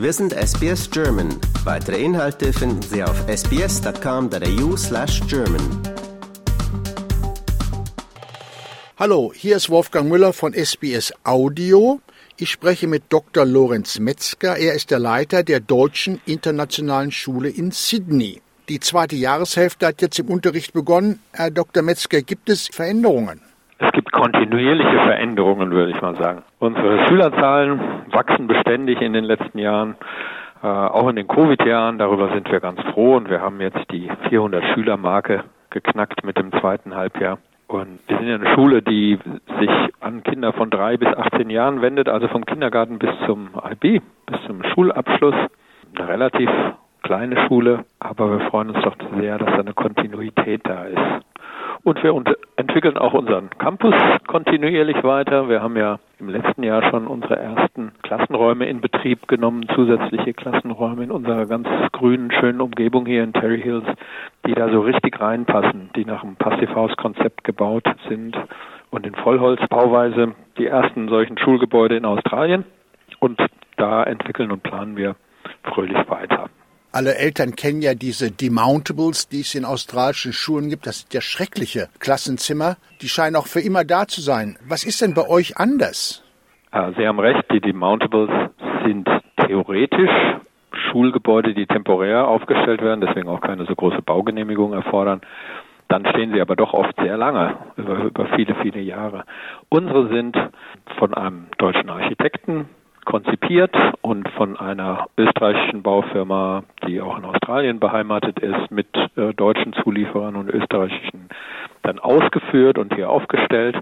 Wir sind SBS German. Weitere Inhalte finden Sie auf sbs.com.au slash German. Hallo, hier ist Wolfgang Müller von SBS Audio. Ich spreche mit Dr. Lorenz Metzger. Er ist der Leiter der Deutschen Internationalen Schule in Sydney. Die zweite Jahreshälfte hat jetzt im Unterricht begonnen. Herr Dr. Metzger, gibt es Veränderungen? Es gibt kontinuierliche Veränderungen, würde ich mal sagen. Unsere Schülerzahlen wachsen beständig in den letzten Jahren, äh, auch in den Covid-Jahren. Darüber sind wir ganz froh und wir haben jetzt die 400 Schüler-Marke geknackt mit dem zweiten Halbjahr. Und wir sind ja eine Schule, die sich an Kinder von drei bis 18 Jahren wendet, also vom Kindergarten bis zum IB, bis zum Schulabschluss. Eine relativ kleine Schule, aber wir freuen uns doch sehr, dass da eine Kontinuität da ist. Und wir entwickeln auch unseren Campus kontinuierlich weiter. Wir haben ja im letzten Jahr schon unsere ersten Klassenräume in Betrieb genommen, zusätzliche Klassenräume in unserer ganz grünen, schönen Umgebung hier in Terry Hills, die da so richtig reinpassen, die nach einem Passivhaus-Konzept gebaut sind und in Vollholzbauweise die ersten solchen Schulgebäude in Australien. Und da entwickeln und planen wir fröhlich weiter. Alle Eltern kennen ja diese Demountables, die es in australischen Schulen gibt. Das sind ja schreckliche Klassenzimmer. Die scheinen auch für immer da zu sein. Was ist denn bei euch anders? Sie haben recht, die Demountables sind theoretisch Schulgebäude, die temporär aufgestellt werden, deswegen auch keine so große Baugenehmigung erfordern. Dann stehen sie aber doch oft sehr lange, über, über viele, viele Jahre. Unsere sind von einem deutschen Architekten konzipiert und von einer österreichischen Baufirma, die auch in Australien beheimatet ist, mit äh, deutschen Zulieferern und österreichischen dann ausgeführt und hier aufgestellt.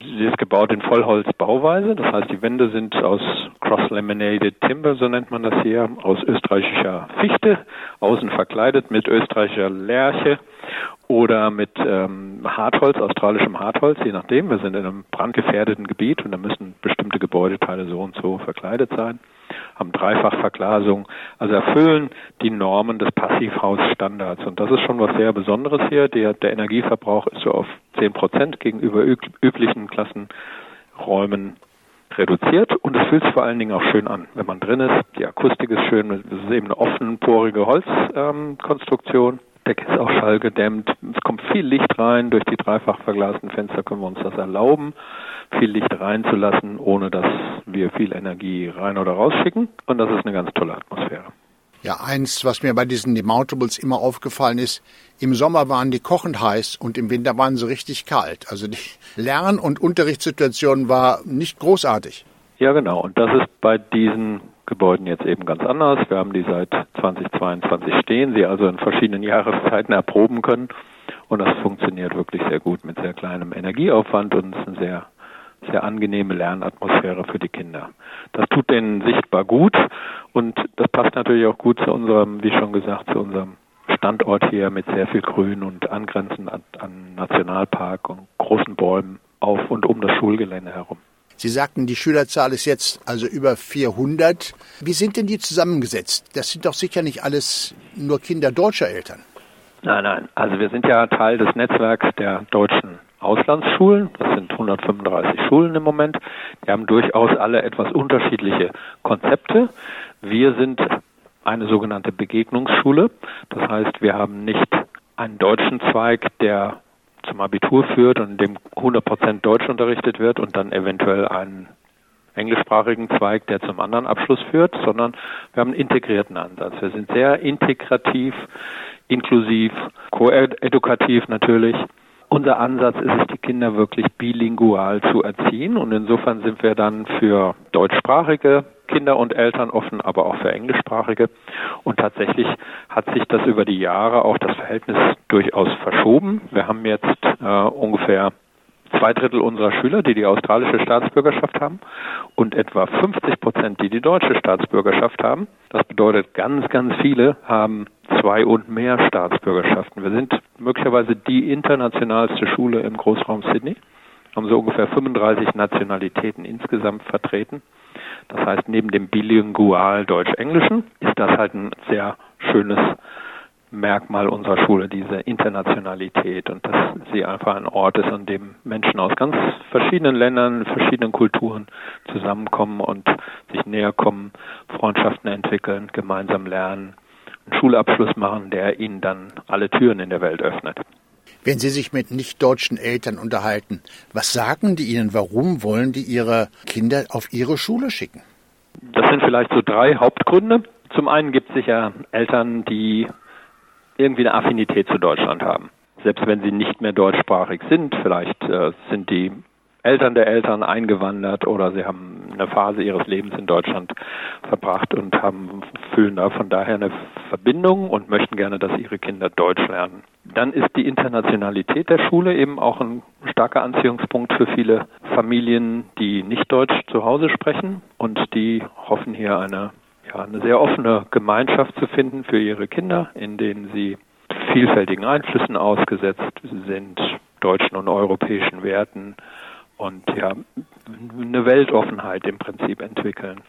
Sie ist gebaut in Vollholzbauweise, das heißt, die Wände sind aus Cross-Laminated Timber, so nennt man das hier, aus österreichischer Fichte, außen verkleidet mit österreichischer Lärche oder mit ähm, Hartholz, australischem Hartholz, je nachdem. Wir sind in einem brandgefährdeten Gebiet und da müssen bestimmte Gebäudeteile so und so verkleidet sein, haben Dreifachverglasung, also erfüllen die Normen des Passivhausstandards. Und das ist schon was sehr Besonderes hier. Der, der Energieverbrauch ist so auf 10 Prozent gegenüber üblichen Klassenräumen reduziert und es fühlt sich vor allen Dingen auch schön an, wenn man drin ist. Die Akustik ist schön, es ist eben eine offenporige Holzkonstruktion. Ähm, Decke ist auch schallgedämmt. Es kommt viel Licht rein. Durch die dreifach verglasten Fenster können wir uns das erlauben, viel Licht reinzulassen, ohne dass wir viel Energie rein oder rausschicken. Und das ist eine ganz tolle Atmosphäre. Ja, eins, was mir bei diesen Demountables immer aufgefallen ist, im Sommer waren die kochend heiß und im Winter waren sie richtig kalt. Also die Lern- und Unterrichtssituation war nicht großartig. Ja, genau. Und das ist bei diesen Gebäuden jetzt eben ganz anders. Wir haben die seit 2022 stehen, sie also in verschiedenen Jahreszeiten erproben können. Und das funktioniert wirklich sehr gut mit sehr kleinem Energieaufwand und ist eine sehr, sehr angenehme Lernatmosphäre für die Kinder. Das tut denen sichtbar gut und das passt natürlich auch gut zu unserem, wie schon gesagt, zu unserem Standort hier mit sehr viel Grün und angrenzend an, an Nationalpark und großen Bäumen auf und um das Schulgelände herum. Sie sagten, die Schülerzahl ist jetzt also über 400. Wie sind denn die zusammengesetzt? Das sind doch sicher nicht alles nur Kinder deutscher Eltern. Nein, nein. Also wir sind ja Teil des Netzwerks der deutschen Auslandsschulen. Das sind 135 Schulen im Moment. Die haben durchaus alle etwas unterschiedliche Konzepte. Wir sind eine sogenannte Begegnungsschule. Das heißt, wir haben nicht einen deutschen Zweig, der zum Abitur führt und in dem 100% Deutsch unterrichtet wird und dann eventuell einen englischsprachigen Zweig, der zum anderen Abschluss führt, sondern wir haben einen integrierten Ansatz. Wir sind sehr integrativ, inklusiv, koedukativ natürlich. Unser Ansatz ist es, die Kinder wirklich bilingual zu erziehen und insofern sind wir dann für deutschsprachige Kinder und Eltern offen, aber auch für englischsprachige. Und tatsächlich hat sich das über die Jahre auch das Verhältnis durchaus verschoben. Wir haben jetzt äh, ungefähr zwei Drittel unserer Schüler, die die australische Staatsbürgerschaft haben und etwa 50 Prozent, die die deutsche Staatsbürgerschaft haben. Das bedeutet, ganz, ganz viele haben zwei und mehr Staatsbürgerschaften. Wir sind möglicherweise die internationalste Schule im Großraum Sydney, haben so ungefähr 35 Nationalitäten insgesamt vertreten. Das heißt, neben dem bilingual Deutsch-Englischen ist das halt ein sehr schönes Merkmal unserer Schule, diese Internationalität und dass sie einfach ein Ort ist, an dem Menschen aus ganz verschiedenen Ländern, verschiedenen Kulturen zusammenkommen und sich näher kommen, Freundschaften entwickeln, gemeinsam lernen, einen Schulabschluss machen, der ihnen dann alle Türen in der Welt öffnet. Wenn Sie sich mit nicht-deutschen Eltern unterhalten, was sagen die Ihnen? Warum wollen die ihre Kinder auf ihre Schule schicken? Das sind vielleicht so drei Hauptgründe. Zum einen gibt es sicher Eltern, die irgendwie eine Affinität zu Deutschland haben. Selbst wenn sie nicht mehr deutschsprachig sind, vielleicht äh, sind die Eltern der Eltern eingewandert oder sie haben eine Phase ihres Lebens in Deutschland verbracht und haben, fühlen da von daher eine Verbindung und möchten gerne, dass ihre Kinder Deutsch lernen. Dann ist die Internationalität der Schule eben auch ein starker Anziehungspunkt für viele Familien, die nicht Deutsch zu Hause sprechen und die hoffen hier eine, ja, eine sehr offene Gemeinschaft zu finden für ihre Kinder, in denen sie vielfältigen Einflüssen ausgesetzt sind, deutschen und europäischen Werten und ja, eine Weltoffenheit im Prinzip entwickeln.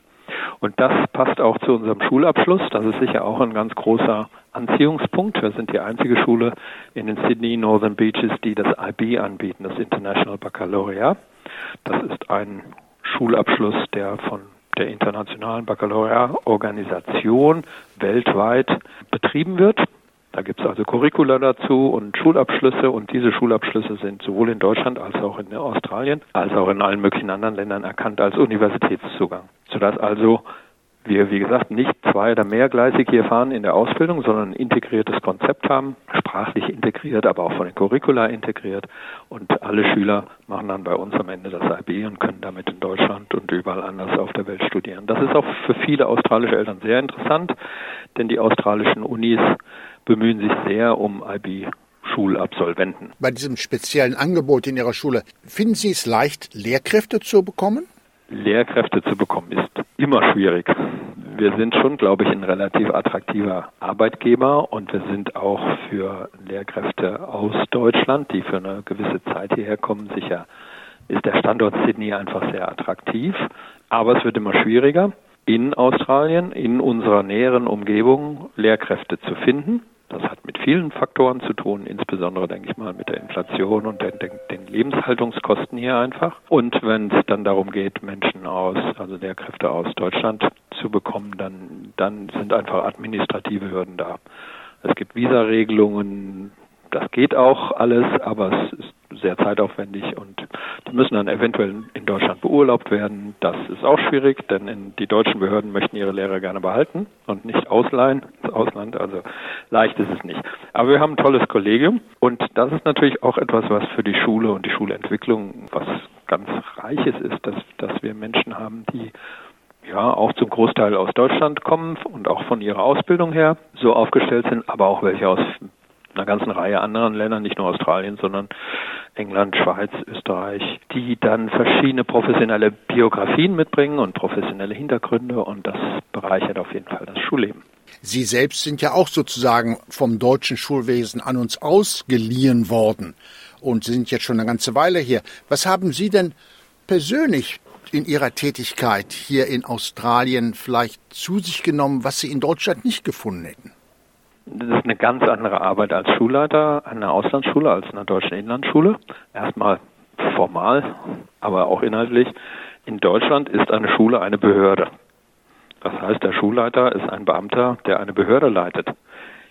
Und das passt auch zu unserem Schulabschluss. Das ist sicher auch ein ganz großer Anziehungspunkt. Wir sind die einzige Schule in den Sydney Northern Beaches, die das IB anbieten, das International Baccalaureate. Das ist ein Schulabschluss, der von der internationalen Baccalaureate-Organisation weltweit betrieben wird. Da gibt es also Curricula dazu und Schulabschlüsse und diese Schulabschlüsse sind sowohl in Deutschland als auch in Australien als auch in allen möglichen anderen Ländern erkannt als Universitätszugang. Sodass also wir, wie gesagt, nicht zwei- oder mehrgleisig hier fahren in der Ausbildung, sondern ein integriertes Konzept haben, sprachlich integriert, aber auch von den Curricula integriert. Und alle Schüler machen dann bei uns am Ende das IB und können damit in Deutschland und überall anders auf der Welt studieren. Das ist auch für viele australische Eltern sehr interessant, denn die australischen Unis bemühen sich sehr um IB Schulabsolventen. Bei diesem speziellen Angebot in Ihrer Schule, finden Sie es leicht, Lehrkräfte zu bekommen? Lehrkräfte zu bekommen ist immer schwierig. Wir sind schon, glaube ich, ein relativ attraktiver Arbeitgeber und wir sind auch für Lehrkräfte aus Deutschland, die für eine gewisse Zeit hierher kommen, sicher ist der Standort Sydney einfach sehr attraktiv. Aber es wird immer schwieriger, in Australien, in unserer näheren Umgebung Lehrkräfte zu finden. Das hat mit vielen Faktoren zu tun, insbesondere denke ich mal mit der Inflation und den, den, Lebenshaltungskosten hier einfach. Und wenn es dann darum geht, Menschen aus, also Lehrkräfte aus Deutschland zu bekommen, dann, dann sind einfach administrative Hürden da. Es gibt Visaregelungen, das geht auch alles, aber es ist sehr zeitaufwendig und die müssen dann eventuell in Deutschland beurlaubt werden. Das ist auch schwierig, denn die deutschen Behörden möchten ihre Lehrer gerne behalten und nicht ausleihen ins Ausland. Also leicht ist es nicht. Aber wir haben ein tolles Kollegium und das ist natürlich auch etwas, was für die Schule und die Schulentwicklung was ganz Reiches ist, dass, dass wir Menschen haben, die ja auch zum Großteil aus Deutschland kommen und auch von ihrer Ausbildung her so aufgestellt sind, aber auch welche aus einer ganzen Reihe anderen Ländern, nicht nur Australien, sondern England, Schweiz, Österreich, die dann verschiedene professionelle Biografien mitbringen und professionelle Hintergründe und das bereichert auf jeden Fall das Schulleben. Sie selbst sind ja auch sozusagen vom deutschen Schulwesen an uns ausgeliehen worden und sind jetzt schon eine ganze Weile hier. Was haben Sie denn persönlich in Ihrer Tätigkeit hier in Australien vielleicht zu sich genommen, was Sie in Deutschland nicht gefunden hätten? Das ist eine ganz andere Arbeit als Schulleiter einer Auslandsschule, als einer deutschen Inlandsschule. Erstmal formal, aber auch inhaltlich. In Deutschland ist eine Schule eine Behörde. Das heißt, der Schulleiter ist ein Beamter, der eine Behörde leitet.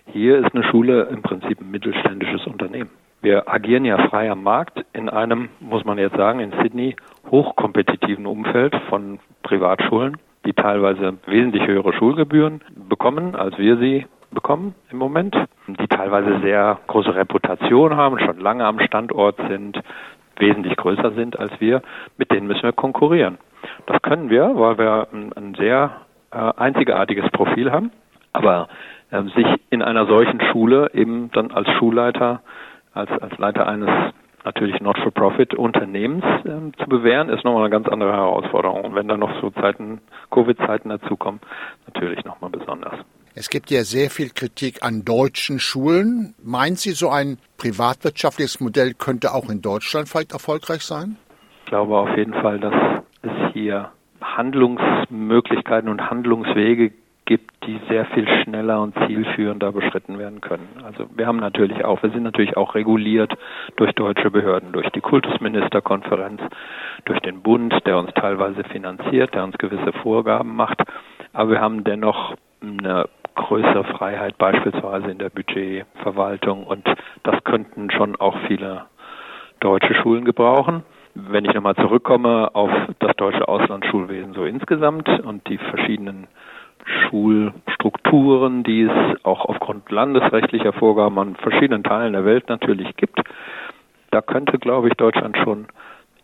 Hier ist eine Schule im Prinzip ein mittelständisches Unternehmen. Wir agieren ja frei am Markt in einem, muss man jetzt sagen, in Sydney hochkompetitiven Umfeld von Privatschulen, die teilweise wesentlich höhere Schulgebühren bekommen, als wir sie bekommen im Moment, die teilweise sehr große Reputation haben, schon lange am Standort sind, wesentlich größer sind als wir, mit denen müssen wir konkurrieren. Das können wir, weil wir ein, ein sehr äh, einzigartiges Profil haben, aber äh, sich in einer solchen Schule eben dann als Schulleiter, als, als Leiter eines natürlich Not-for-Profit-Unternehmens äh, zu bewähren, ist nochmal eine ganz andere Herausforderung. Und wenn dann noch so Zeiten, Covid-Zeiten dazukommen, natürlich nochmal besonders. Es gibt ja sehr viel Kritik an deutschen Schulen. Meint Sie, so ein privatwirtschaftliches Modell könnte auch in Deutschland vielleicht erfolgreich sein? Ich glaube auf jeden Fall, dass es hier Handlungsmöglichkeiten und Handlungswege gibt, die sehr viel schneller und zielführender beschritten werden können. Also wir haben natürlich auch, wir sind natürlich auch reguliert durch deutsche Behörden, durch die Kultusministerkonferenz, durch den Bund, der uns teilweise finanziert, der uns gewisse Vorgaben macht. Aber wir haben dennoch eine größere Freiheit beispielsweise in der Budgetverwaltung und das könnten schon auch viele deutsche Schulen gebrauchen. Wenn ich nochmal zurückkomme auf das deutsche Auslandsschulwesen so insgesamt und die verschiedenen Schulstrukturen, die es auch aufgrund landesrechtlicher Vorgaben an verschiedenen Teilen der Welt natürlich gibt, da könnte, glaube ich, Deutschland schon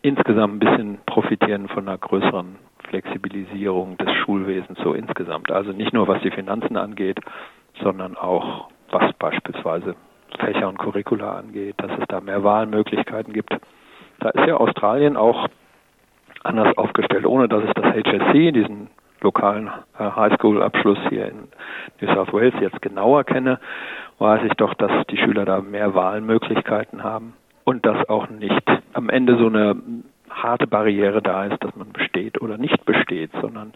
insgesamt ein bisschen profitieren von einer größeren Flexibilisierung des Schulwesens so insgesamt. Also nicht nur was die Finanzen angeht, sondern auch was beispielsweise Fächer und Curricula angeht, dass es da mehr Wahlmöglichkeiten gibt. Da ist ja Australien auch anders aufgestellt, ohne dass ich das HSC, diesen lokalen äh, Highschool-Abschluss hier in New South Wales jetzt genauer kenne, weiß ich doch, dass die Schüler da mehr Wahlmöglichkeiten haben und dass auch nicht am Ende so eine harte Barriere da ist, dass man besteht oder nicht besteht, sondern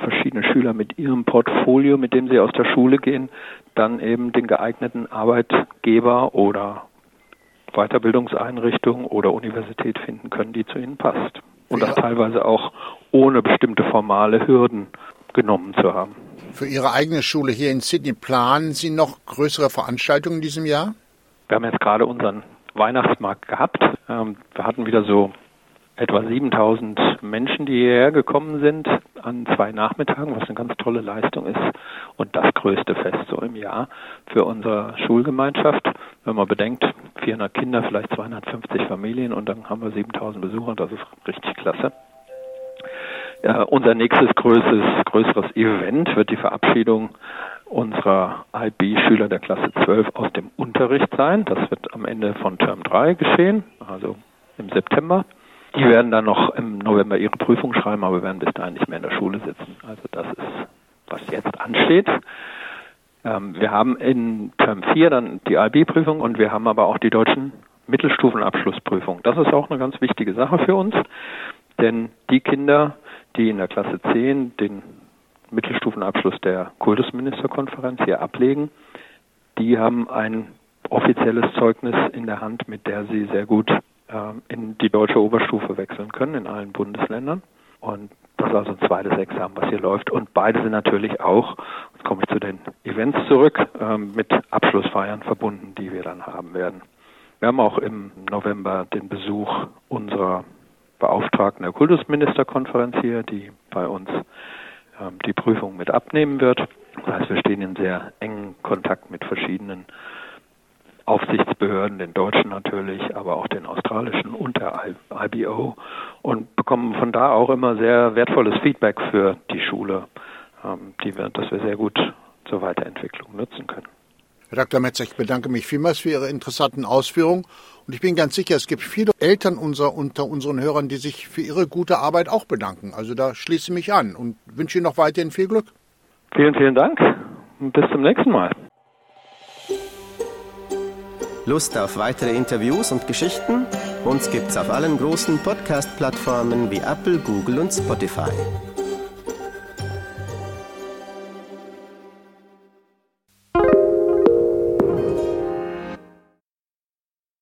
verschiedene Schüler mit ihrem Portfolio, mit dem sie aus der Schule gehen, dann eben den geeigneten Arbeitgeber oder Weiterbildungseinrichtung oder Universität finden können, die zu ihnen passt. Und das teilweise auch ohne bestimmte formale Hürden genommen zu haben. Für Ihre eigene Schule hier in Sydney planen Sie noch größere Veranstaltungen in diesem Jahr? Wir haben jetzt gerade unseren Weihnachtsmarkt gehabt. Ähm, wir hatten wieder so etwa 7000 Menschen, die hierher gekommen sind an zwei Nachmittagen, was eine ganz tolle Leistung ist und das größte Fest so im Jahr für unsere Schulgemeinschaft. Wenn man bedenkt, 400 Kinder, vielleicht 250 Familien und dann haben wir 7000 Besucher, das ist richtig klasse. Ja, unser nächstes größeres, größeres Event wird die Verabschiedung unserer IB-Schüler der Klasse 12 aus dem Unterricht sein. Das wird am Ende von Term 3 geschehen, also im September. Die werden dann noch im November ihre Prüfung schreiben, aber werden bis dahin nicht mehr in der Schule sitzen. Also das ist, was jetzt ansteht. Ähm, wir haben in Term 4 dann die IB-Prüfung und wir haben aber auch die deutschen Mittelstufenabschlussprüfung. Das ist auch eine ganz wichtige Sache für uns, denn die Kinder, die in der Klasse 10 den Mittelstufenabschluss der Kultusministerkonferenz hier ablegen, die haben ein offizielles Zeugnis in der Hand, mit der sie sehr gut ähm, in die deutsche Oberstufe wechseln können in allen Bundesländern. Und das ist also ein zweites Examen, was hier läuft. Und beide sind natürlich auch, jetzt komme ich zu den Events zurück, ähm, mit Abschlussfeiern verbunden, die wir dann haben werden. Wir haben auch im November den Besuch unserer Beauftragten der Kultusministerkonferenz hier, die bei uns die Prüfung mit abnehmen wird. Das heißt, wir stehen in sehr engen Kontakt mit verschiedenen Aufsichtsbehörden, den deutschen natürlich, aber auch den australischen und der IBO und bekommen von da auch immer sehr wertvolles Feedback für die Schule, ähm, die wir, das wir sehr gut zur Weiterentwicklung nutzen können. Herr Dr. Metzer, ich bedanke mich vielmals für Ihre interessanten Ausführungen und ich bin ganz sicher, es gibt viele Eltern unser, unter unseren Hörern, die sich für ihre gute Arbeit auch bedanken. Also da schließe ich mich an und wünsche Ihnen noch weiterhin viel Glück. Vielen, vielen Dank und bis zum nächsten Mal. Lust auf weitere Interviews und Geschichten? Uns gibt's auf allen großen Podcast-Plattformen wie Apple, Google und Spotify.